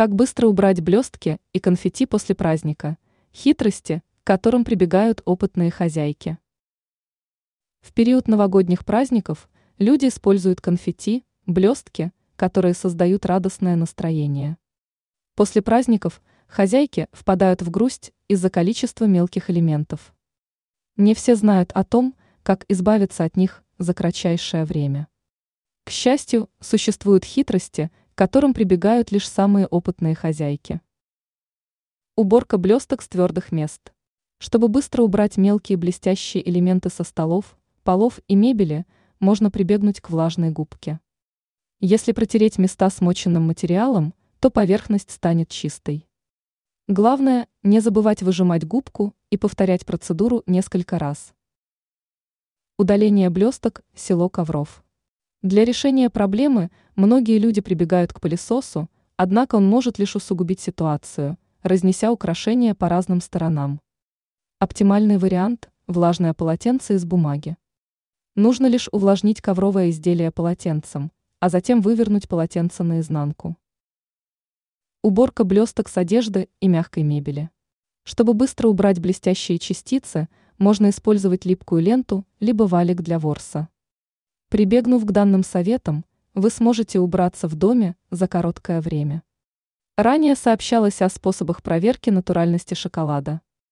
Как быстро убрать блестки и конфетти после праздника? Хитрости, к которым прибегают опытные хозяйки. В период новогодних праздников люди используют конфетти, блестки, которые создают радостное настроение. После праздников хозяйки впадают в грусть из-за количества мелких элементов. Не все знают о том, как избавиться от них за кратчайшее время. К счастью, существуют хитрости, которым прибегают лишь самые опытные хозяйки. Уборка блесток с твердых мест. Чтобы быстро убрать мелкие блестящие элементы со столов, полов и мебели, можно прибегнуть к влажной губке. Если протереть места смоченным материалом, то поверхность станет чистой. Главное, не забывать выжимать губку и повторять процедуру несколько раз. Удаление блесток, село ковров. Для решения проблемы многие люди прибегают к пылесосу, однако он может лишь усугубить ситуацию, разнеся украшения по разным сторонам. Оптимальный вариант – влажное полотенце из бумаги. Нужно лишь увлажнить ковровое изделие полотенцем, а затем вывернуть полотенце наизнанку. Уборка блесток с одежды и мягкой мебели. Чтобы быстро убрать блестящие частицы, можно использовать липкую ленту либо валик для ворса. Прибегнув к данным советам, вы сможете убраться в доме за короткое время. Ранее сообщалось о способах проверки натуральности шоколада.